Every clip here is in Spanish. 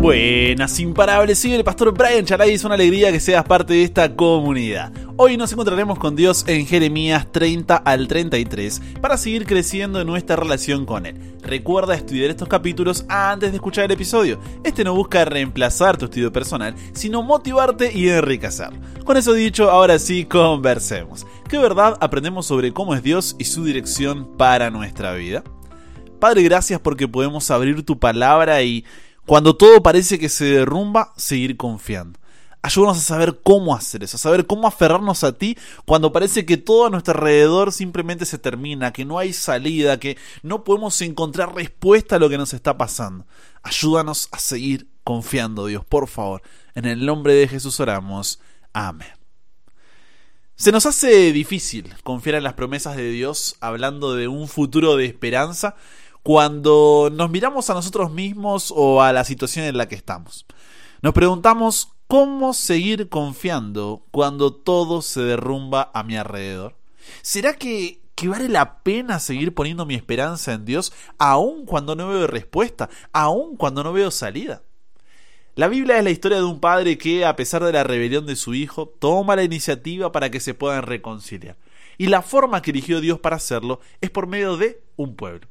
Buenas, imparables, soy el pastor Brian Chalai, es una alegría que seas parte de esta comunidad. Hoy nos encontraremos con Dios en Jeremías 30 al 33 para seguir creciendo en nuestra relación con Él. Recuerda estudiar estos capítulos antes de escuchar el episodio. Este no busca reemplazar tu estudio personal, sino motivarte y enriquecer. Con eso dicho, ahora sí, conversemos. ¿Qué verdad aprendemos sobre cómo es Dios y su dirección para nuestra vida? Padre, gracias porque podemos abrir tu palabra y cuando todo parece que se derrumba, seguir confiando. Ayúdanos a saber cómo hacer eso, a saber cómo aferrarnos a ti cuando parece que todo a nuestro alrededor simplemente se termina, que no hay salida, que no podemos encontrar respuesta a lo que nos está pasando. Ayúdanos a seguir confiando, Dios, por favor. En el nombre de Jesús oramos. Amén. Se nos hace difícil confiar en las promesas de Dios hablando de un futuro de esperanza cuando nos miramos a nosotros mismos o a la situación en la que estamos. Nos preguntamos cómo seguir confiando cuando todo se derrumba a mi alrededor. ¿Será que, vale la pena seguir poniendo mi esperanza en Dios aun cuando no veo respuesta, aun cuando no veo salida? La Biblia es la historia de un padre que, a pesar de la rebelión de su hijo, toma la iniciativa para que se puedan reconciliar. Y la forma que eligió Dios para hacerlo es por medio de un pueblo.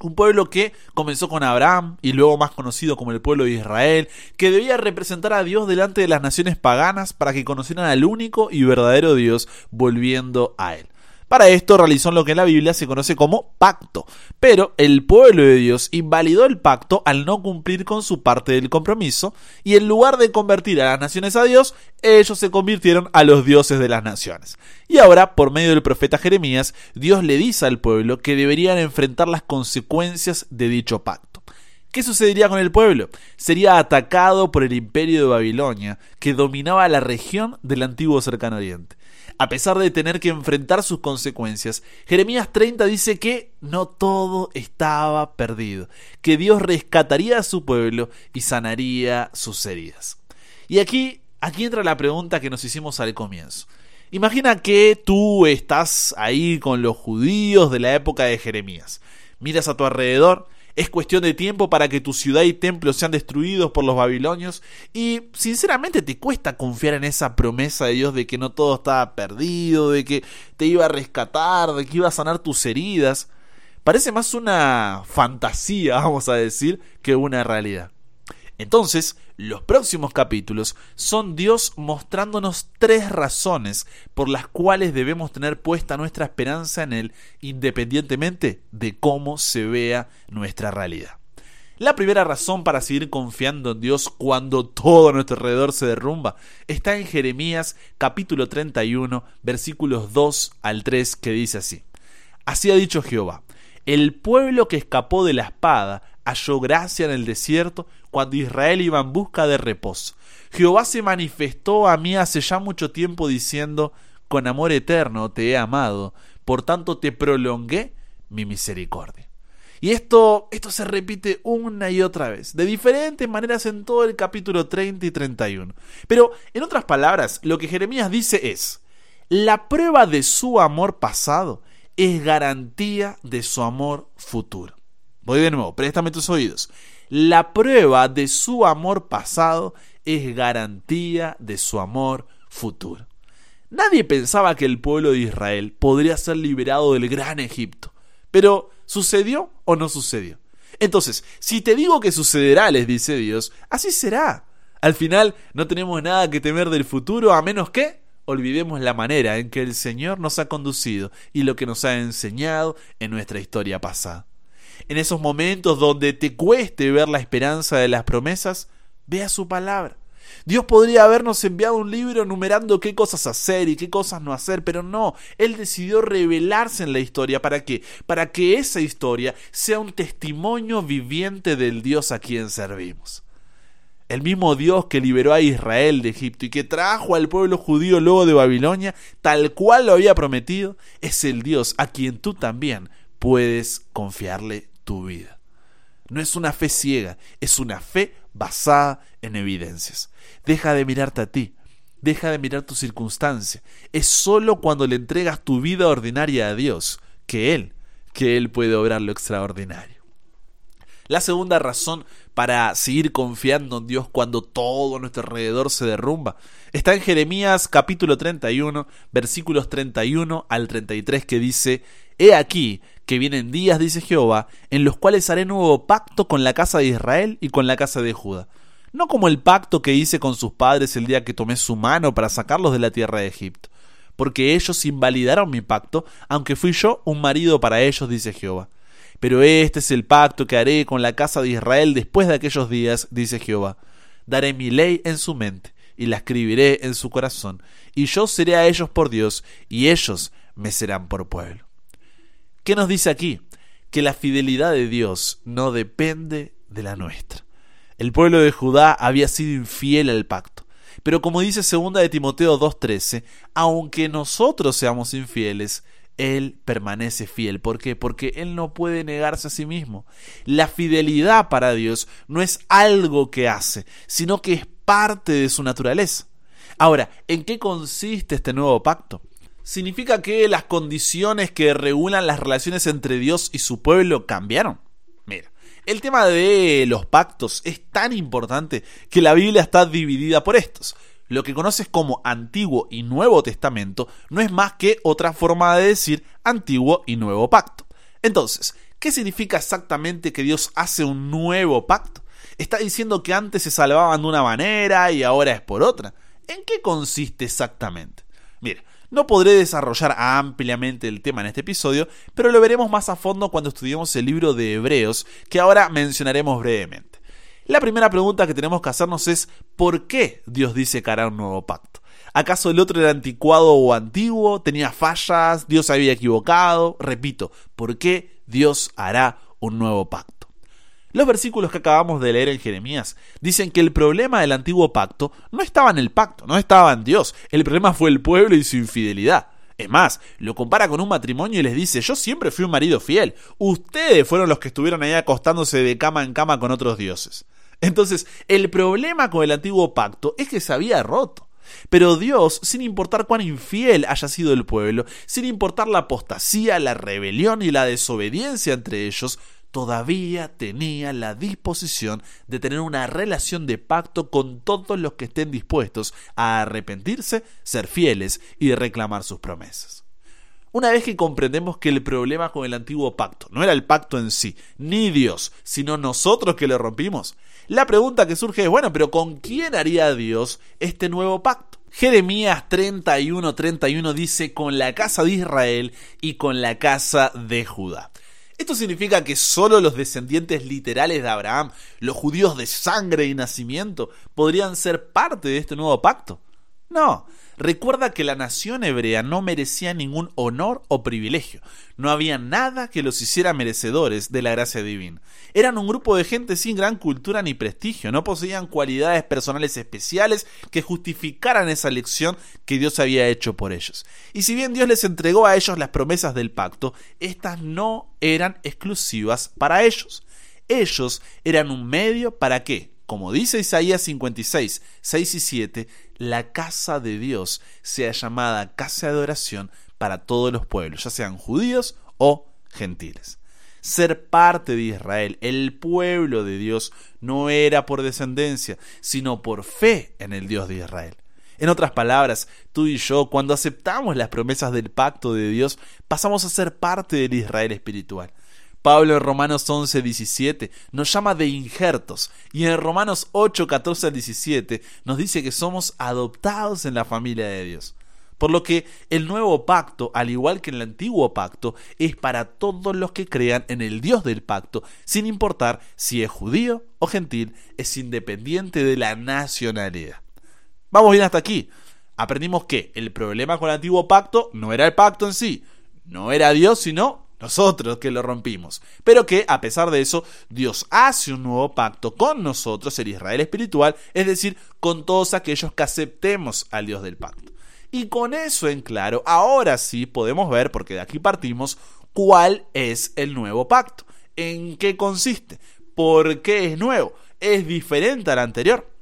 Un pueblo que comenzó con Abraham y luego más conocido como el pueblo de Israel, que debía representar a Dios delante de las naciones paganas para que conocieran al único y verdadero Dios volviendo a Él. Para esto realizó lo que en la Biblia se conoce como pacto, pero el pueblo de Dios invalidó el pacto al no cumplir con su parte del compromiso, y en lugar de convertir a las naciones a Dios, ellos se convirtieron a los dioses de las naciones. Y ahora, por medio del profeta Jeremías, Dios le dice al pueblo que deberían enfrentar las consecuencias de dicho pacto. ¿Qué sucedería con el pueblo? Sería atacado por el imperio de Babilonia, que dominaba la región del antiguo cercano oriente a pesar de tener que enfrentar sus consecuencias. Jeremías 30 dice que no todo estaba perdido, que Dios rescataría a su pueblo y sanaría sus heridas. Y aquí, aquí entra la pregunta que nos hicimos al comienzo. Imagina que tú estás ahí con los judíos de la época de Jeremías. Miras a tu alrededor es cuestión de tiempo para que tu ciudad y templo sean destruidos por los babilonios y sinceramente te cuesta confiar en esa promesa de Dios de que no todo estaba perdido, de que te iba a rescatar, de que iba a sanar tus heridas. Parece más una fantasía, vamos a decir, que una realidad. Entonces, los próximos capítulos son Dios mostrándonos tres razones por las cuales debemos tener puesta nuestra esperanza en Él, independientemente de cómo se vea nuestra realidad. La primera razón para seguir confiando en Dios cuando todo a nuestro alrededor se derrumba está en Jeremías capítulo 31 versículos 2 al 3 que dice así. Así ha dicho Jehová, el pueblo que escapó de la espada halló gracia en el desierto cuando Israel iba en busca de reposo. Jehová se manifestó a mí hace ya mucho tiempo diciendo, con amor eterno te he amado, por tanto te prolongué mi misericordia. Y esto, esto se repite una y otra vez, de diferentes maneras en todo el capítulo 30 y 31. Pero, en otras palabras, lo que Jeremías dice es, la prueba de su amor pasado es garantía de su amor futuro. Voy de nuevo, préstame tus oídos. La prueba de su amor pasado es garantía de su amor futuro. Nadie pensaba que el pueblo de Israel podría ser liberado del gran Egipto. Pero, ¿sucedió o no sucedió? Entonces, si te digo que sucederá, les dice Dios, así será. Al final, no tenemos nada que temer del futuro a menos que olvidemos la manera en que el Señor nos ha conducido y lo que nos ha enseñado en nuestra historia pasada en esos momentos donde te cueste ver la esperanza de las promesas, vea su palabra. Dios podría habernos enviado un libro enumerando qué cosas hacer y qué cosas no hacer, pero no, Él decidió revelarse en la historia. ¿Para qué? Para que esa historia sea un testimonio viviente del Dios a quien servimos. El mismo Dios que liberó a Israel de Egipto y que trajo al pueblo judío luego de Babilonia, tal cual lo había prometido, es el Dios a quien tú también puedes confiarle tu vida. No es una fe ciega, es una fe basada en evidencias. Deja de mirarte a ti, deja de mirar tu circunstancia. Es solo cuando le entregas tu vida ordinaria a Dios que Él, que Él puede obrar lo extraordinario. La segunda razón para seguir confiando en Dios cuando todo a nuestro alrededor se derrumba está en Jeremías capítulo 31, versículos 31 al 33 que dice, He aquí que vienen días, dice Jehová, en los cuales haré nuevo pacto con la casa de Israel y con la casa de Judá. No como el pacto que hice con sus padres el día que tomé su mano para sacarlos de la tierra de Egipto, porque ellos invalidaron mi pacto, aunque fui yo un marido para ellos, dice Jehová. Pero este es el pacto que haré con la casa de Israel después de aquellos días, dice Jehová. Daré mi ley en su mente y la escribiré en su corazón, y yo seré a ellos por Dios, y ellos me serán por pueblo. ¿Qué nos dice aquí? Que la fidelidad de Dios no depende de la nuestra. El pueblo de Judá había sido infiel al pacto. Pero como dice 2 de Timoteo 2.13, aunque nosotros seamos infieles, él permanece fiel. ¿Por qué? Porque Él no puede negarse a sí mismo. La fidelidad para Dios no es algo que hace, sino que es parte de su naturaleza. Ahora, ¿en qué consiste este nuevo pacto? ¿Significa que las condiciones que regulan las relaciones entre Dios y su pueblo cambiaron? Mira, el tema de los pactos es tan importante que la Biblia está dividida por estos lo que conoces como Antiguo y Nuevo Testamento no es más que otra forma de decir Antiguo y Nuevo Pacto. Entonces, ¿qué significa exactamente que Dios hace un nuevo pacto? Está diciendo que antes se salvaban de una manera y ahora es por otra. ¿En qué consiste exactamente? Mira, no podré desarrollar ampliamente el tema en este episodio, pero lo veremos más a fondo cuando estudiemos el libro de Hebreos, que ahora mencionaremos brevemente. La primera pregunta que tenemos que hacernos es ¿por qué Dios dice que hará un nuevo pacto? ¿Acaso el otro era anticuado o antiguo? ¿Tenía fallas? ¿Dios había equivocado? Repito, ¿por qué Dios hará un nuevo pacto? Los versículos que acabamos de leer en Jeremías dicen que el problema del antiguo pacto no estaba en el pacto, no estaba en Dios, el problema fue el pueblo y su infidelidad. Es más, lo compara con un matrimonio y les dice, yo siempre fui un marido fiel, ustedes fueron los que estuvieron ahí acostándose de cama en cama con otros dioses. Entonces, el problema con el antiguo pacto es que se había roto. Pero Dios, sin importar cuán infiel haya sido el pueblo, sin importar la apostasía, la rebelión y la desobediencia entre ellos, todavía tenía la disposición de tener una relación de pacto con todos los que estén dispuestos a arrepentirse, ser fieles y reclamar sus promesas. Una vez que comprendemos que el problema con el antiguo pacto no era el pacto en sí, ni Dios, sino nosotros que lo rompimos, la pregunta que surge es, bueno, pero ¿con quién haría Dios este nuevo pacto? Jeremías 31:31 31 dice, con la casa de Israel y con la casa de Judá. Esto significa que solo los descendientes literales de Abraham, los judíos de sangre y nacimiento, podrían ser parte de este nuevo pacto. No, recuerda que la nación hebrea no merecía ningún honor o privilegio. No había nada que los hiciera merecedores de la gracia divina. Eran un grupo de gente sin gran cultura ni prestigio, no poseían cualidades personales especiales que justificaran esa elección que Dios había hecho por ellos. Y si bien Dios les entregó a ellos las promesas del pacto, estas no eran exclusivas para ellos. Ellos eran un medio para qué? Como dice Isaías 56, 6 y 7, la casa de Dios sea llamada casa de adoración para todos los pueblos, ya sean judíos o gentiles. Ser parte de Israel, el pueblo de Dios, no era por descendencia, sino por fe en el Dios de Israel. En otras palabras, tú y yo, cuando aceptamos las promesas del pacto de Dios, pasamos a ser parte del Israel espiritual. Pablo en Romanos 11, 17 nos llama de injertos y en Romanos 8, 14 al 17 nos dice que somos adoptados en la familia de Dios. Por lo que el nuevo pacto, al igual que el antiguo pacto, es para todos los que crean en el Dios del pacto, sin importar si es judío o gentil, es independiente de la nacionalidad. Vamos bien hasta aquí. Aprendimos que el problema con el antiguo pacto no era el pacto en sí, no era Dios, sino nosotros que lo rompimos. Pero que, a pesar de eso, Dios hace un nuevo pacto con nosotros, el Israel espiritual, es decir, con todos aquellos que aceptemos al Dios del pacto. Y con eso en claro, ahora sí podemos ver, porque de aquí partimos, cuál es el nuevo pacto. ¿En qué consiste? ¿Por qué es nuevo? ¿Es diferente al anterior?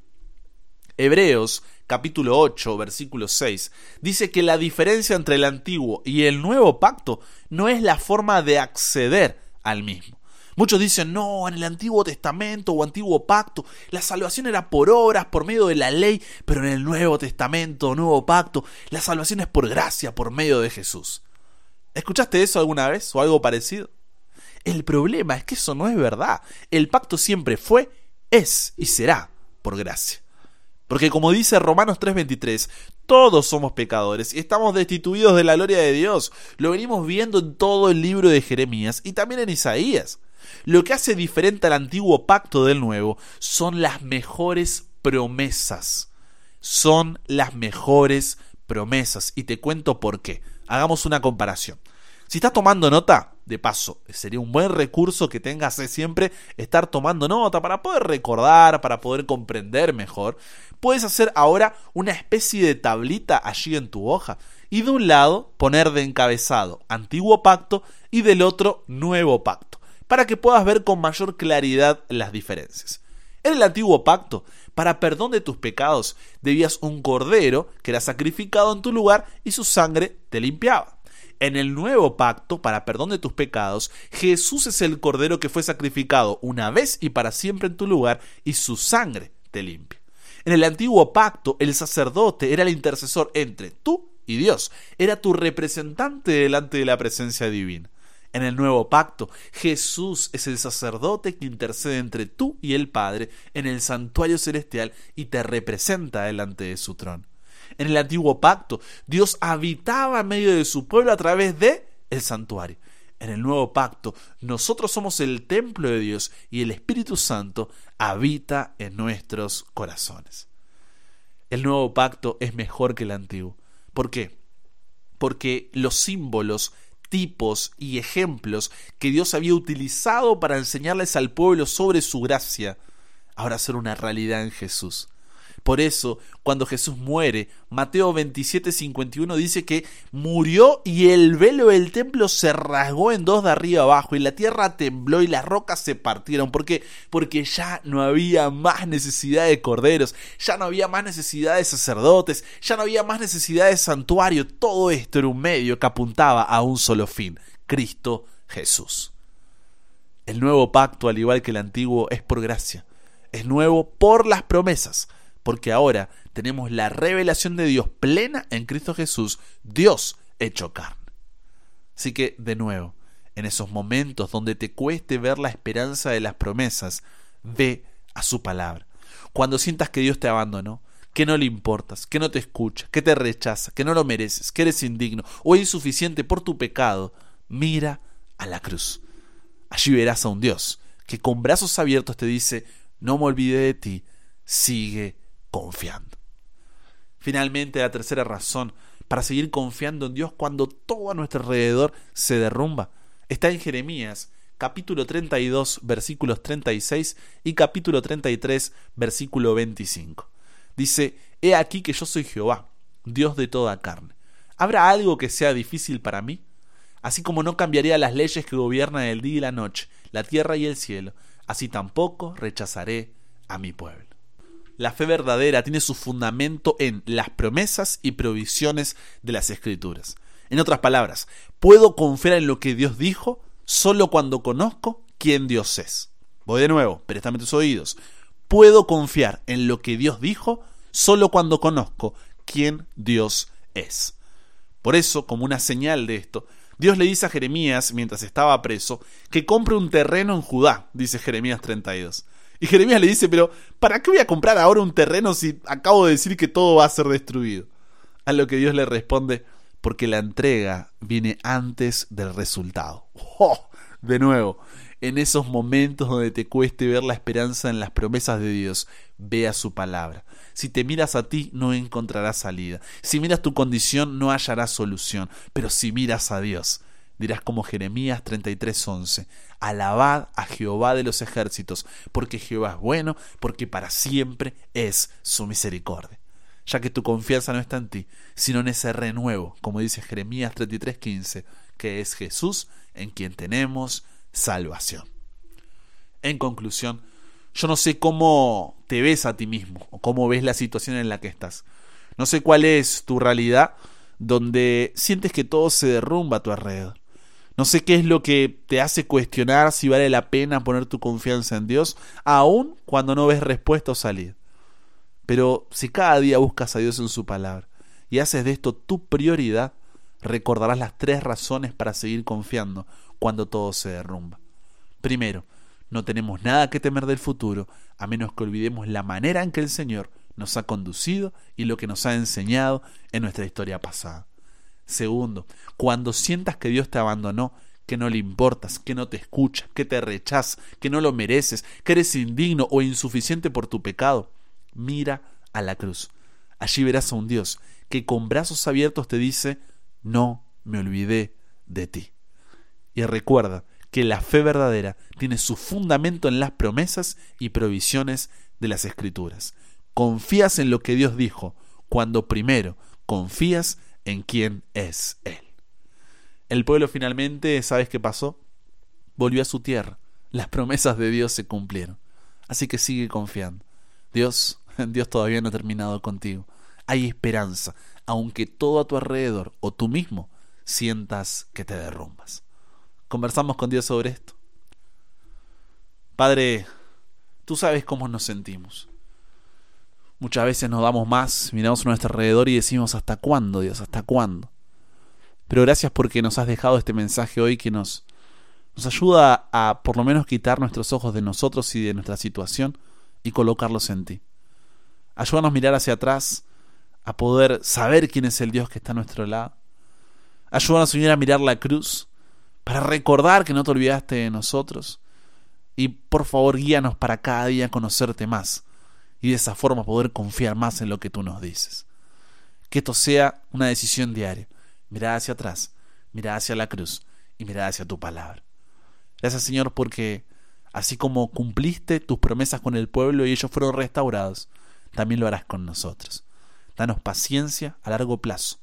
Hebreos capítulo 8, versículo 6, dice que la diferencia entre el antiguo y el nuevo pacto no es la forma de acceder al mismo. Muchos dicen, no, en el Antiguo Testamento o Antiguo Pacto, la salvación era por obras, por medio de la ley, pero en el Nuevo Testamento, Nuevo Pacto, la salvación es por gracia, por medio de Jesús. ¿Escuchaste eso alguna vez o algo parecido? El problema es que eso no es verdad. El pacto siempre fue, es y será por gracia. Porque como dice Romanos 3:23, todos somos pecadores y estamos destituidos de la gloria de Dios. Lo venimos viendo en todo el libro de Jeremías y también en Isaías. Lo que hace diferente al antiguo pacto del nuevo son las mejores promesas. Son las mejores promesas. Y te cuento por qué. Hagamos una comparación. Si estás tomando nota, de paso, sería un buen recurso que tengas siempre estar tomando nota para poder recordar, para poder comprender mejor. Puedes hacer ahora una especie de tablita allí en tu hoja y de un lado poner de encabezado antiguo pacto y del otro nuevo pacto, para que puedas ver con mayor claridad las diferencias. En el antiguo pacto, para perdón de tus pecados, debías un cordero que era sacrificado en tu lugar y su sangre te limpiaba. En el nuevo pacto, para perdón de tus pecados, Jesús es el Cordero que fue sacrificado una vez y para siempre en tu lugar, y su sangre te limpia. En el antiguo pacto, el sacerdote era el intercesor entre tú y Dios, era tu representante delante de la presencia divina. En el nuevo pacto, Jesús es el sacerdote que intercede entre tú y el Padre en el santuario celestial y te representa delante de su trono. En el antiguo pacto, Dios habitaba en medio de su pueblo a través de el santuario. En el nuevo pacto, nosotros somos el templo de Dios y el Espíritu Santo habita en nuestros corazones. El nuevo pacto es mejor que el antiguo. ¿Por qué? Porque los símbolos, tipos y ejemplos que Dios había utilizado para enseñarles al pueblo sobre su gracia, ahora son una realidad en Jesús. Por eso, cuando Jesús muere, Mateo 27, 51 dice que murió y el velo del templo se rasgó en dos de arriba abajo y la tierra tembló y las rocas se partieron. ¿Por qué? Porque ya no había más necesidad de corderos, ya no había más necesidad de sacerdotes, ya no había más necesidad de santuario. Todo esto era un medio que apuntaba a un solo fin, Cristo Jesús. El nuevo pacto, al igual que el antiguo, es por gracia. Es nuevo por las promesas porque ahora tenemos la revelación de Dios plena en Cristo Jesús, Dios hecho carne. Así que, de nuevo, en esos momentos donde te cueste ver la esperanza de las promesas, ve a su palabra. Cuando sientas que Dios te abandonó, que no le importas, que no te escucha, que te rechaza, que no lo mereces, que eres indigno o insuficiente por tu pecado, mira a la cruz. Allí verás a un Dios que con brazos abiertos te dice, no me olvide de ti, sigue confiando. Finalmente, la tercera razón para seguir confiando en Dios cuando todo a nuestro alrededor se derrumba está en Jeremías capítulo 32 versículos 36 y capítulo 33 versículo 25. Dice, He aquí que yo soy Jehová, Dios de toda carne. ¿Habrá algo que sea difícil para mí? Así como no cambiaría las leyes que gobiernan el día y la noche, la tierra y el cielo, así tampoco rechazaré a mi pueblo. La fe verdadera tiene su fundamento en las promesas y provisiones de las escrituras. En otras palabras, puedo confiar en lo que Dios dijo solo cuando conozco quién Dios es. Voy de nuevo, préstame tus oídos. Puedo confiar en lo que Dios dijo solo cuando conozco quién Dios es. Por eso, como una señal de esto, Dios le dice a Jeremías, mientras estaba preso, que compre un terreno en Judá, dice Jeremías 32. Y Jeremías le dice, pero ¿para qué voy a comprar ahora un terreno si acabo de decir que todo va a ser destruido? A lo que Dios le responde, porque la entrega viene antes del resultado. ¡Oh! De nuevo, en esos momentos donde te cueste ver la esperanza en las promesas de Dios, vea su palabra. Si te miras a ti, no encontrarás salida. Si miras tu condición, no hallarás solución. Pero si miras a Dios, dirás como Jeremías 33:11, alabad a Jehová de los ejércitos, porque Jehová es bueno, porque para siempre es su misericordia. Ya que tu confianza no está en ti, sino en ese renuevo, como dice Jeremías 33:15, que es Jesús en quien tenemos salvación. En conclusión, yo no sé cómo te ves a ti mismo o cómo ves la situación en la que estás. No sé cuál es tu realidad donde sientes que todo se derrumba a tu alrededor. No sé qué es lo que te hace cuestionar si vale la pena poner tu confianza en Dios, aun cuando no ves respuesta o salida. Pero si cada día buscas a Dios en su palabra y haces de esto tu prioridad, recordarás las tres razones para seguir confiando cuando todo se derrumba. Primero, no tenemos nada que temer del futuro, a menos que olvidemos la manera en que el Señor nos ha conducido y lo que nos ha enseñado en nuestra historia pasada. Segundo, cuando sientas que Dios te abandonó, que no le importas, que no te escucha, que te rechaza, que no lo mereces, que eres indigno o insuficiente por tu pecado, mira a la cruz. Allí verás a un Dios que con brazos abiertos te dice, no me olvidé de ti. Y recuerda que la fe verdadera tiene su fundamento en las promesas y provisiones de las Escrituras. Confías en lo que Dios dijo cuando primero confías en quién es Él. El pueblo finalmente, ¿sabes qué pasó? Volvió a su tierra. Las promesas de Dios se cumplieron. Así que sigue confiando. Dios, Dios todavía no ha terminado contigo. Hay esperanza, aunque todo a tu alrededor o tú mismo sientas que te derrumbas. Conversamos con Dios sobre esto. Padre, tú sabes cómo nos sentimos. Muchas veces nos damos más, miramos a nuestro alrededor y decimos, ¿hasta cuándo, Dios? ¿Hasta cuándo? Pero gracias porque nos has dejado este mensaje hoy que nos, nos ayuda a por lo menos quitar nuestros ojos de nosotros y de nuestra situación y colocarlos en ti. Ayúdanos a mirar hacia atrás, a poder saber quién es el Dios que está a nuestro lado. Ayúdanos, Señor, a mirar la cruz, para recordar que no te olvidaste de nosotros. Y por favor, guíanos para cada día conocerte más y de esa forma poder confiar más en lo que tú nos dices. Que esto sea una decisión diaria. Mirar hacia atrás, mirar hacia la cruz y mirar hacia tu palabra. Gracias Señor porque así como cumpliste tus promesas con el pueblo y ellos fueron restaurados, también lo harás con nosotros. Danos paciencia a largo plazo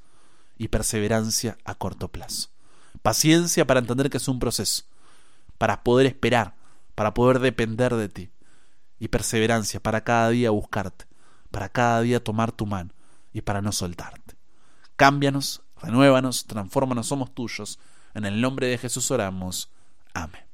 y perseverancia a corto plazo. Paciencia para entender que es un proceso, para poder esperar, para poder depender de ti y perseverancia para cada día buscarte, para cada día tomar tu mano y para no soltarte. Cámbianos, renuévanos, transfórmanos, somos tuyos. En el nombre de Jesús oramos. Amén